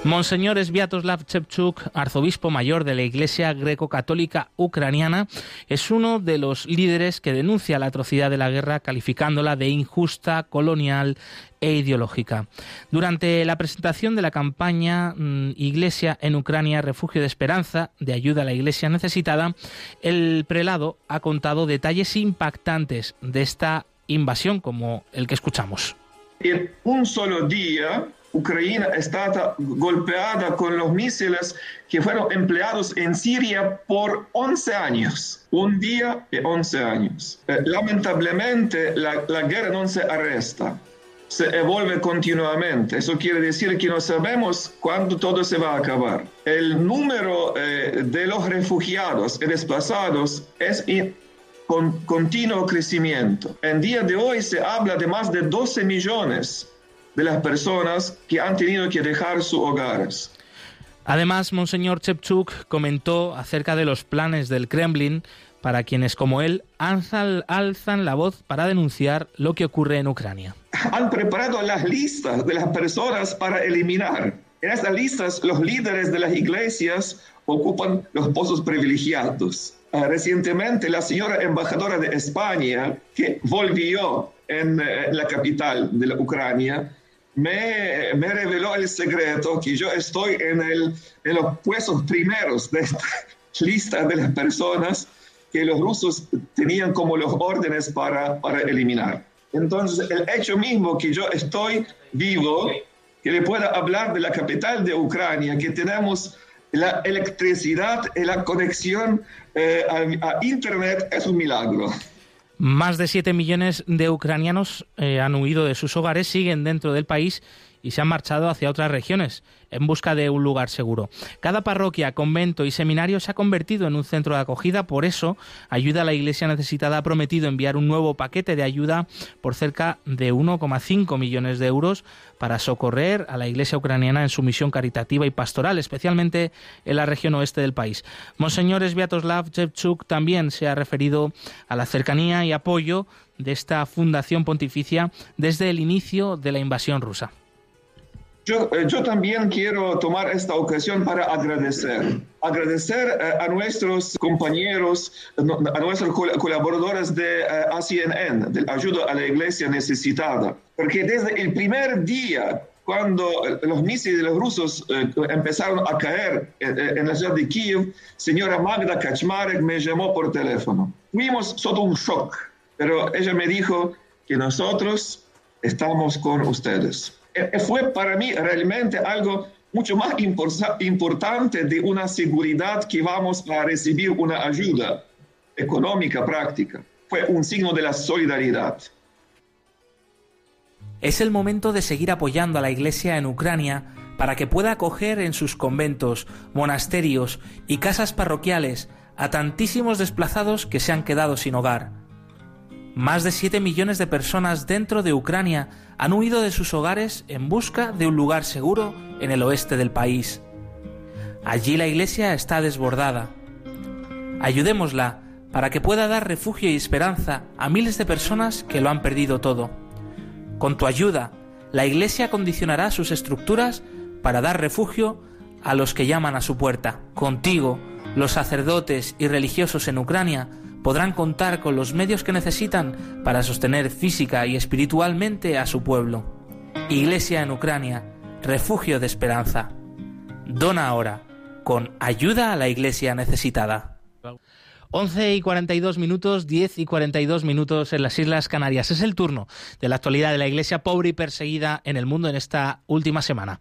Monseñor Sviatoslav Chepchuk, arzobispo mayor de la Iglesia Greco-Católica Ucraniana, es uno de los líderes que denuncia la atrocidad de la guerra calificándola de injusta, colonial e ideológica. Durante la presentación de la campaña mm, Iglesia en Ucrania, Refugio de Esperanza, de ayuda a la Iglesia necesitada, el prelado ha contado detalles impactantes de esta invasión como el que escuchamos. En un solo día, Ucrania está golpeada con los misiles que fueron empleados en Siria por 11 años. Un día y 11 años. Eh, lamentablemente, la, la guerra no se arresta se evuelve continuamente. Eso quiere decir que no sabemos cuándo todo se va a acabar. El número eh, de los refugiados y desplazados es con continuo crecimiento. En día de hoy se habla de más de 12 millones de las personas que han tenido que dejar sus hogares. Además, Monseñor Chepchuk comentó acerca de los planes del Kremlin para quienes como él alzan, alzan, la voz para denunciar lo que ocurre en Ucrania. Han preparado las listas de las personas para eliminar. En estas listas los líderes de las iglesias ocupan los puestos privilegiados. Uh, recientemente la señora embajadora de España, que volvió en, en la capital de la Ucrania, me, me, reveló el secreto que yo estoy en, el, en los puestos primeros de esta *laughs* lista de las personas que los rusos tenían como los órdenes para, para eliminar. Entonces, el hecho mismo que yo estoy vivo, que le pueda hablar de la capital de Ucrania, que tenemos la electricidad y la conexión eh, a, a, Internet, es un milagro. Más de 7 millones de ucranianos eh, han huido de sus hogares, siguen dentro del país y se han marchado hacia otras regiones en busca de un lugar seguro. Cada parroquia, convento y seminario se ha convertido en un centro de acogida, por eso Ayuda a la Iglesia Necesitada ha prometido enviar un nuevo paquete de ayuda por cerca de 1,5 millones de euros para socorrer a la Iglesia ucraniana en su misión caritativa y pastoral, especialmente en la región oeste del país. Monseñor Sviatoslav Jevchuk también se ha referido a la cercanía y apoyo de esta fundación pontificia desde el inicio de la invasión rusa. Yo, eh, yo, también quiero tomar esta ocasión para agradecer. Agradecer eh, a nuestros compañeros, a nuestros colaboradores de eh, ACNN, de Ayuda a la Iglesia Necesitada, porque desde el primer día cuando los misiles rusos empezaron a caer en, la ciudad de Kiev, señora Magda Kaczmarek me llamó por teléfono. Fuimos todo un shock, pero ella me dijo que nosotros estamos con ustedes. Eh, fue para mí realmente algo mucho más importante de una seguridad que vamos a recibir una ayuda económica práctica. Fue un signo de la solidaridad. Es el momento de seguir apoyando a la Iglesia en Ucrania para que pueda acoger en sus conventos, monasterios y casas parroquiales a tantísimos desplazados que se han quedado sin hogar. Más de 7 millones de personas dentro de Ucrania han huido de sus hogares en busca de un lugar seguro en el oeste del país. Allí la iglesia está desbordada. Ayudémosla para que pueda dar refugio y esperanza a miles de personas que lo han perdido todo. Con tu ayuda, la iglesia condicionará sus estructuras para dar refugio a los que llaman a su puerta. Contigo, los sacerdotes y religiosos en Ucrania podrán contar con los medios que necesitan para sostener física y espiritualmente a su pueblo. Iglesia en Ucrania, refugio de esperanza. Dona ahora, con ayuda a la iglesia necesitada. 11 y 42 minutos, 10 y 42 minutos en las Islas Canarias. Es el turno de la actualidad de la iglesia pobre y perseguida en el mundo en esta última semana.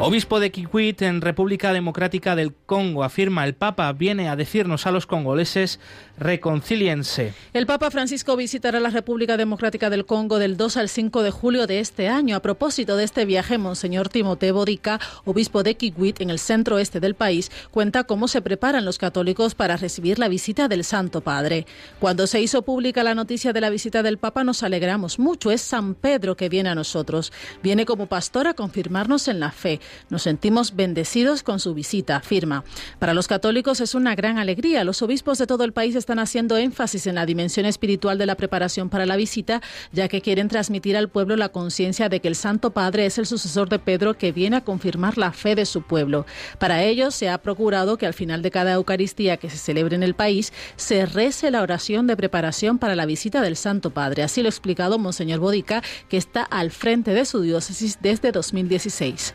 Obispo de Kikwit en República Democrática del Congo afirma el Papa viene a decirnos a los congoleses reconcíliense. El Papa Francisco visitará la República Democrática del Congo del 2 al 5 de julio de este año. A propósito de este viaje, Monseñor Timoteo Bodica, obispo de Kikwit en el centro este del país, cuenta cómo se preparan los católicos para recibir la visita del Santo Padre. Cuando se hizo pública la noticia de la visita del Papa nos alegramos mucho. Es San Pedro que viene a nosotros. Viene como pastor a confirmarnos en la fe. Nos sentimos bendecidos con su visita, afirma. Para los católicos es una gran alegría. Los obispos de todo el país están haciendo énfasis en la dimensión espiritual de la preparación para la visita, ya que quieren transmitir al pueblo la conciencia de que el Santo Padre es el sucesor de Pedro que viene a confirmar la fe de su pueblo. Para ello, se ha procurado que al final de cada Eucaristía que se celebre en el país, se rece la oración de preparación para la visita del Santo Padre. Así lo ha explicado Monseñor Bodica, que está al frente de su diócesis desde 2016.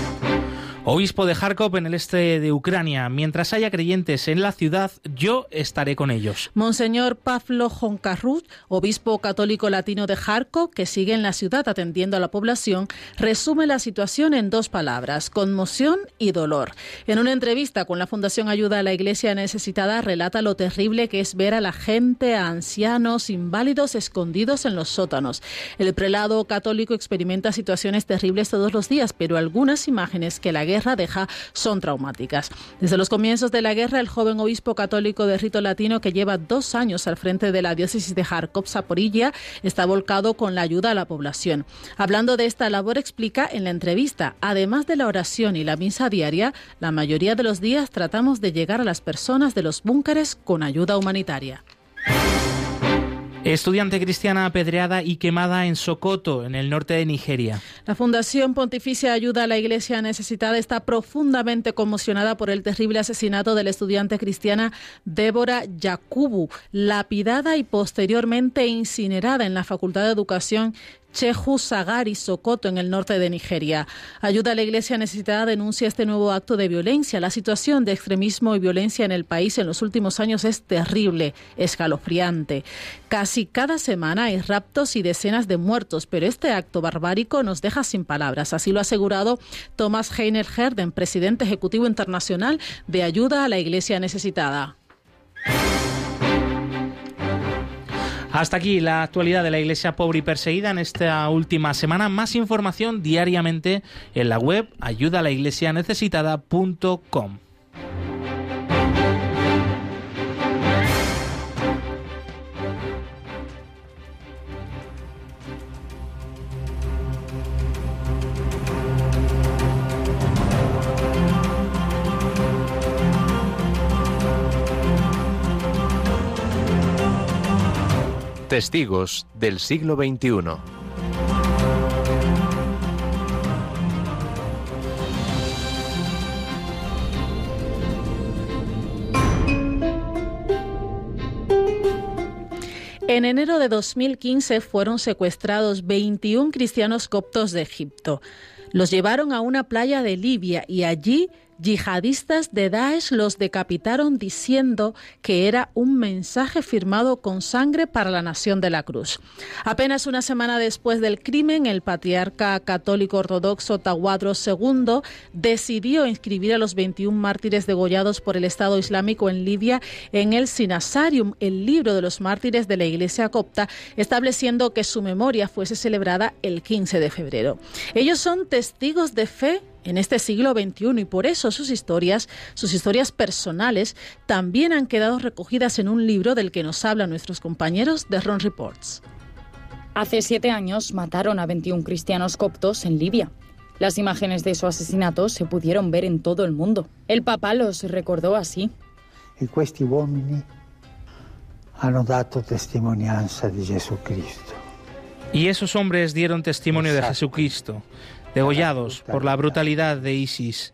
Obispo de Kharkov en el este de Ucrania. Mientras haya creyentes en la ciudad, yo estaré con ellos. Monseñor Pavlo Joncarrut, obispo católico latino de Kharkov, que sigue en la ciudad atendiendo a la población, resume la situación en dos palabras, conmoción y dolor. En una entrevista con la Fundación Ayuda a la Iglesia Necesitada, relata lo terrible que es ver a la gente, a ancianos, inválidos escondidos en los sótanos. El prelado católico experimenta situaciones terribles todos los días, pero algunas imágenes que la deja son traumáticas. Desde los comienzos de la guerra, el joven obispo católico de rito latino que lleva dos años al frente de la diócesis de Kharkov, Zaporilla, está volcado con la ayuda a la población. Hablando de esta labor, explica en la entrevista, además de la oración y la misa diaria, la mayoría de los días tratamos de llegar a las personas de los búnkeres con ayuda humanitaria. Estudiante cristiana apedreada y quemada en Sokoto, en el norte de Nigeria. La Fundación Pontificia Ayuda a la Iglesia Necesitada está profundamente conmocionada por el terrible asesinato de la estudiante cristiana Débora Yacubu, lapidada y posteriormente incinerada en la Facultad de Educación Cheju Sagari Sokoto en el norte de Nigeria. Ayuda a la Iglesia necesitada denuncia este nuevo acto de violencia. La situación de extremismo y violencia en el país en los últimos años es terrible, escalofriante. Casi cada semana hay raptos y decenas de muertos, pero este acto barbárico nos deja sin palabras. Así lo ha asegurado Thomas Heiner Herden, presidente ejecutivo internacional de Ayuda a la Iglesia necesitada. Hasta aquí la actualidad de la Iglesia pobre y perseguida en esta última semana. Más información diariamente en la web ayudalaiglesianecesitada.com. Testigos del siglo XXI. En enero de 2015 fueron secuestrados 21 cristianos coptos de Egipto. Los llevaron a una playa de Libia y allí yihadistas de Daesh los decapitaron diciendo que era un mensaje firmado con sangre para la Nación de la Cruz. Apenas una semana después del crimen, el patriarca católico ortodoxo Tawadro II decidió inscribir a los 21 mártires degollados por el Estado Islámico en Libia en el Sinasarium, el libro de los mártires de la Iglesia copta, estableciendo que su memoria fuese celebrada el 15 de febrero. Ellos son testigos de fe en este siglo XXI y por eso sus historias, sus historias personales, también han quedado recogidas en un libro del que nos hablan nuestros compañeros de Ron Reports. Hace siete años mataron a 21 cristianos coptos en Libia. Las imágenes de su asesinato se pudieron ver en todo el mundo. El Papa los recordó así. Y questi uomini hanno dato testimonianza di Jesucristo. Y esos hombres dieron testimonio de Jesucristo degollados por la brutalidad de ISIS.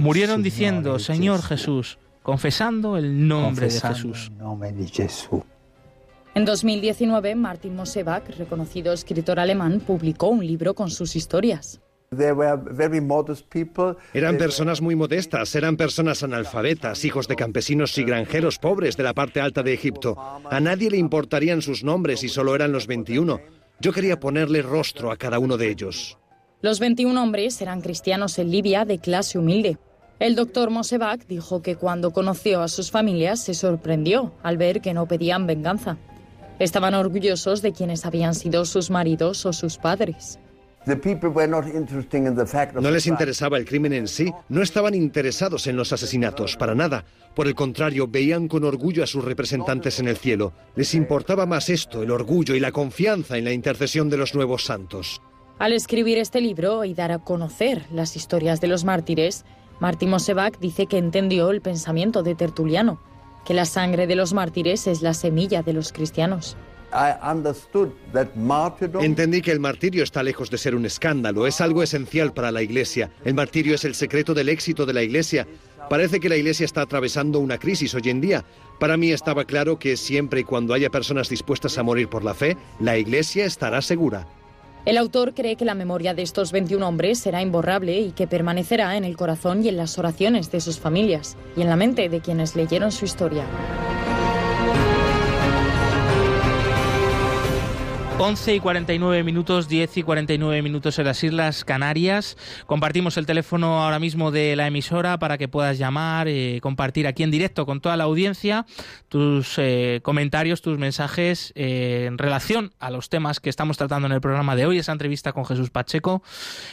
Murieron diciendo, Señor Jesús, confesando el nombre de Jesús. En 2019, Martin Mosebach, reconocido escritor alemán, publicó un libro con sus historias. Eran personas muy modestas, eran personas analfabetas, hijos de campesinos y granjeros pobres de la parte alta de Egipto. A nadie le importarían sus nombres y solo eran los 21. Yo quería ponerle rostro a cada uno de ellos. Los 21 hombres eran cristianos en Libia de clase humilde. El doctor Mosebach dijo que cuando conoció a sus familias se sorprendió al ver que no pedían venganza. Estaban orgullosos de quienes habían sido sus maridos o sus padres. No les interesaba el crimen en sí, no estaban interesados en los asesinatos, para nada. Por el contrario, veían con orgullo a sus representantes en el cielo. Les importaba más esto, el orgullo y la confianza en la intercesión de los nuevos santos. Al escribir este libro y dar a conocer las historias de los mártires, Martín Mosebach dice que entendió el pensamiento de Tertuliano, que la sangre de los mártires es la semilla de los cristianos. Entendí que el martirio está lejos de ser un escándalo, es algo esencial para la Iglesia. El martirio es el secreto del éxito de la Iglesia. Parece que la Iglesia está atravesando una crisis hoy en día. Para mí estaba claro que siempre y cuando haya personas dispuestas a morir por la fe, la Iglesia estará segura. El autor cree que la memoria de estos 21 hombres será imborrable y que permanecerá en el corazón y en las oraciones de sus familias y en la mente de quienes leyeron su historia. 11 y 49 minutos, 10 y 49 minutos en las Islas Canarias. Compartimos el teléfono ahora mismo de la emisora para que puedas llamar, y compartir aquí en directo con toda la audiencia tus eh, comentarios, tus mensajes eh, en relación a los temas que estamos tratando en el programa de hoy. Esa entrevista con Jesús Pacheco,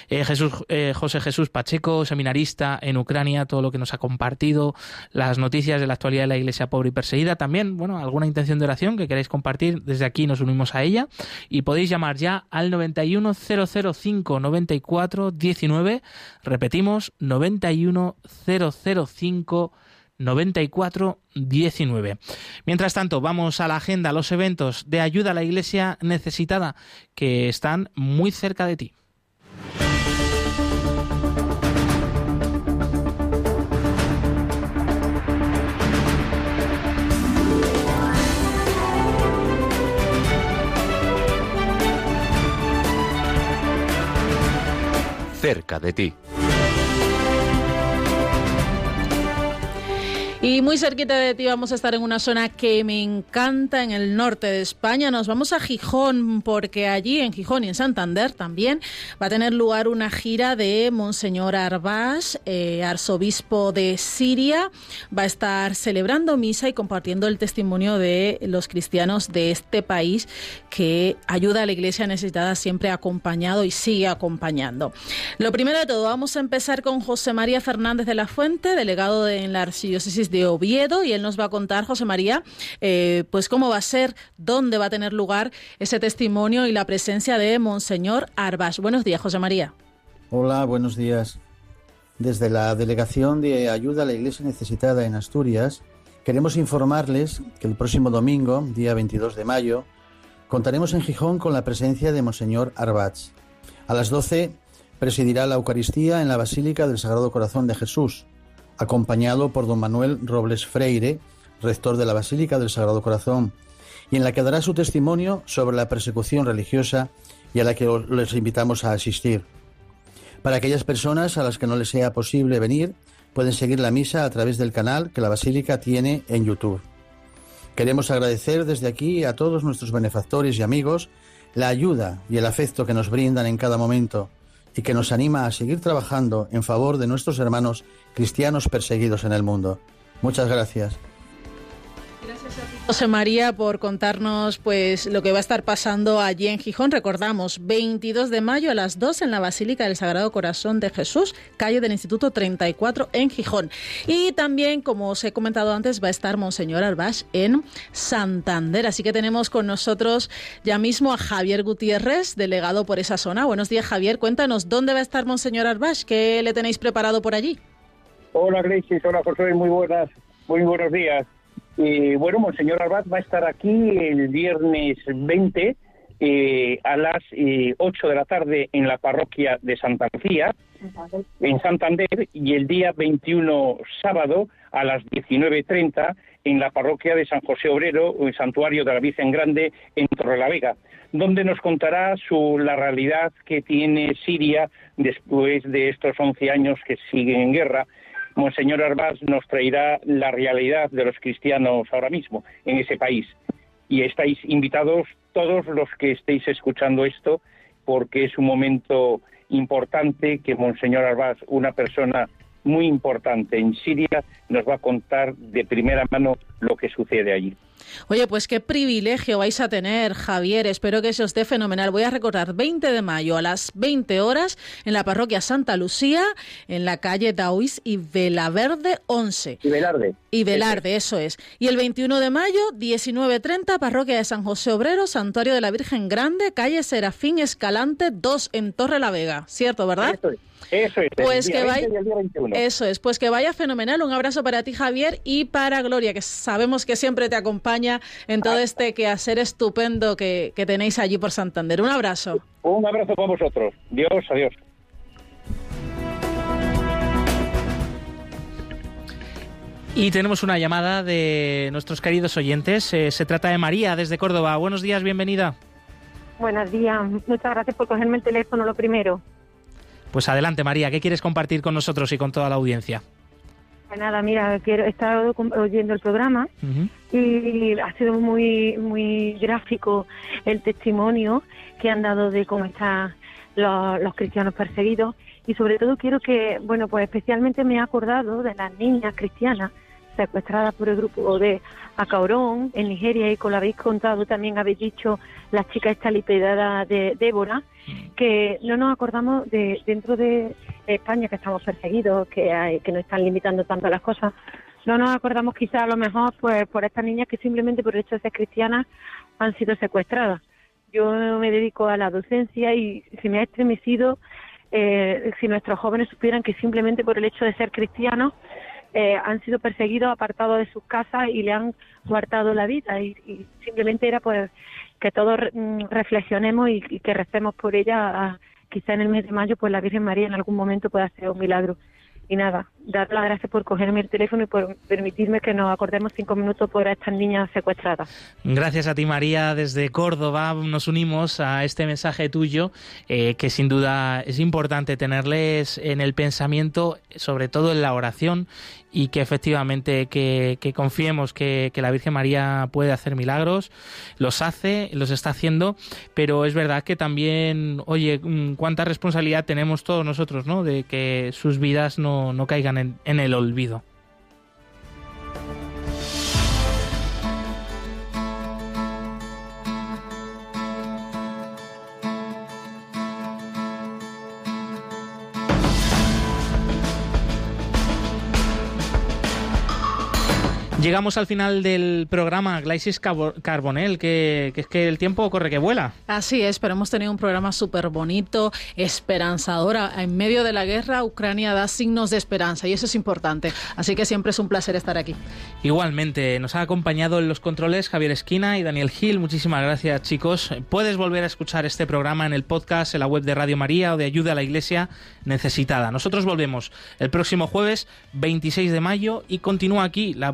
eh, Jesús, José Jesús Pacheco, seminarista en Ucrania, todo lo que nos ha compartido, las noticias de la actualidad de la Iglesia pobre y perseguida. También, bueno, alguna intención de oración que queráis compartir, desde aquí nos unimos a ella y podéis llamar ya al 91005 94 19. Repetimos, 91005 94 19. Mientras tanto, vamos a la agenda, los eventos de ayuda a la iglesia necesitada que están muy cerca de ti. Cerca de ti. Y muy cerquita de ti vamos a estar en una zona que me encanta en el norte de España. Nos vamos a Gijón porque allí en Gijón y en Santander también va a tener lugar una gira de Monseñor Arbás, eh, arzobispo de Siria. Va a estar celebrando misa y compartiendo el testimonio de los cristianos de este país que ayuda a la iglesia necesitada siempre acompañado y sigue acompañando. Lo primero de todo, vamos a empezar con José María Fernández de la Fuente, delegado de la Archidiócesis de Oviedo y él nos va a contar, José María, eh, pues cómo va a ser, dónde va a tener lugar ese testimonio y la presencia de Monseñor Arbas. Buenos días, José María. Hola, buenos días. Desde la Delegación de Ayuda a la Iglesia Necesitada en Asturias, queremos informarles que el próximo domingo, día 22 de mayo, contaremos en Gijón con la presencia de Monseñor Arbats. A las 12 presidirá la Eucaristía en la Basílica del Sagrado Corazón de Jesús, acompañado por don Manuel Robles Freire, rector de la Basílica del Sagrado Corazón, y en la que dará su testimonio sobre la persecución religiosa y a la que les invitamos a asistir. Para aquellas personas a las que no les sea posible venir, pueden seguir la misa a través del canal que la Basílica tiene en YouTube. Queremos agradecer desde aquí a todos nuestros benefactores y amigos la ayuda y el afecto que nos brindan en cada momento y que nos anima a seguir trabajando en favor de nuestros hermanos cristianos perseguidos en el mundo. Muchas gracias. José María por contarnos pues lo que va a estar pasando allí en Gijón. Recordamos, 22 de mayo a las 2 en la Basílica del Sagrado Corazón de Jesús, calle del Instituto 34 en Gijón. Y también, como os he comentado antes, va a estar Monseñor Arbás en Santander. Así que tenemos con nosotros ya mismo a Javier Gutiérrez, delegado por esa zona. Buenos días, Javier. Cuéntanos, ¿dónde va a estar Monseñor Arbás? ¿Qué le tenéis preparado por allí? Hola, Gracie. Hola, José. Muy buenas. Muy buenos días. Bueno, Monseñor Arbat va a estar aquí el viernes 20 eh, a las eh, 8 de la tarde en la parroquia de Santa Lucía, en Santander, y el día 21 sábado a las 19.30 en la parroquia de San José Obrero, el santuario de la Virgen Grande en Torrelavega, donde nos contará su, la realidad que tiene Siria después de estos 11 años que siguen en guerra Monseñor Arbaz nos traerá la realidad de los cristianos ahora mismo en ese país. Y estáis invitados todos los que estéis escuchando esto, porque es un momento importante que Monseñor Arbaz, una persona muy importante en Siria, nos va a contar de primera mano lo que sucede allí. Oye, pues qué privilegio vais a tener, Javier. Espero que se os dé fenomenal. Voy a recordar 20 de mayo a las 20 horas en la parroquia Santa Lucía, en la calle Dauis y Velaverde 11. Y Velarde. Y Velarde, eso es. Y el 21 de mayo, 19.30, parroquia de San José Obrero, Santuario de la Virgen Grande, calle Serafín Escalante 2 en Torre la Vega. ¿Cierto, verdad? Eso es. Pues que vaya, eso es, pues que vaya fenomenal. Un abrazo para ti, Javier, y para Gloria, que sabemos que siempre te acompaña en todo este quehacer estupendo que, que tenéis allí por Santander. Un abrazo. Un abrazo para vosotros. Dios, adiós. Y tenemos una llamada de nuestros queridos oyentes. Eh, se trata de María desde Córdoba. Buenos días, bienvenida. Buenos días. Muchas gracias por cogerme el teléfono, lo primero. Pues adelante, María, ¿qué quieres compartir con nosotros y con toda la audiencia? Pues nada, mira, quiero, he estado oyendo el programa y ha sido muy muy gráfico el testimonio que han dado de cómo están los, los cristianos perseguidos. Y sobre todo quiero que, bueno, pues especialmente me he acordado de las niñas cristianas secuestradas por el grupo de Acaurón en Nigeria y como lo habéis contado también habéis dicho la chica esta lipedada de Débora que no nos acordamos de dentro de España que estamos perseguidos que hay, que nos están limitando tanto las cosas no nos acordamos quizás a lo mejor pues por estas niñas que simplemente por el hecho de ser cristianas han sido secuestradas yo me dedico a la docencia y se me ha estremecido eh, si nuestros jóvenes supieran que simplemente por el hecho de ser cristianos eh, han sido perseguidos, apartados de sus casas y le han guardado la vida. Y, simplemente era pues que todos mm, reflexionemos y, y que recemos por ella. a- quizá en el mes de mayo, pues la Virgen María en algún momento pueda hacer un milagro. Y nada, dar las gracias por cogerme el teléfono y por permitirme que nos acordemos cinco minutos por estas niñas secuestradas. Gracias a ti, María. Desde Córdoba nos unimos a este mensaje tuyo, eh, que sin duda es importante tenerles en el pensamiento, sobre todo en la oración, y que efectivamente que, confiemos que, que la Virgen María puede hacer milagros, los hace, los está haciendo, pero es verdad que también, oye, mm, cuánta responsabilidad tenemos todos nosotros, ¿no? De que sus vidas no, no caigan en- el olvido. Llegamos al final del programa Glaisis Carbonell, que, que es que el tiempo corre que vuela. Así es, pero hemos tenido un programa súper bonito, esperanzador. En medio de la guerra, Ucrania da signos de esperanza y eso es importante. Así que siempre es un placer estar aquí. Igualmente, nos ha acompañado en los controles Javier Esquina y Daniel Gil. Muchísimas gracias, chicos. Puedes volver a escuchar este programa en el podcast, en la web de Radio María o de Ayuda a la Iglesia Necesitada. Nosotros volvemos el próximo jueves 26 de mayo y continúa aquí la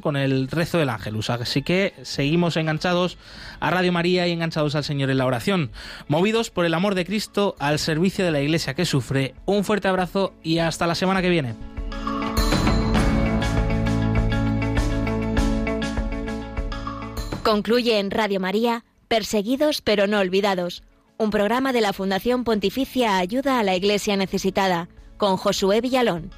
con el rezo del Ángelus. Así que seguimos enganchados a Radio María y enganchados al Señor en la oración. Movidos por el amor de Cristo al servicio de la Iglesia que sufre. Un fuerte abrazo y hasta la semana que viene. Concluye en Radio María, Perseguidos pero no olvidados, un programa de la Fundación Pontificia Ayuda a la Iglesia Necesitada, con Josué Villalón.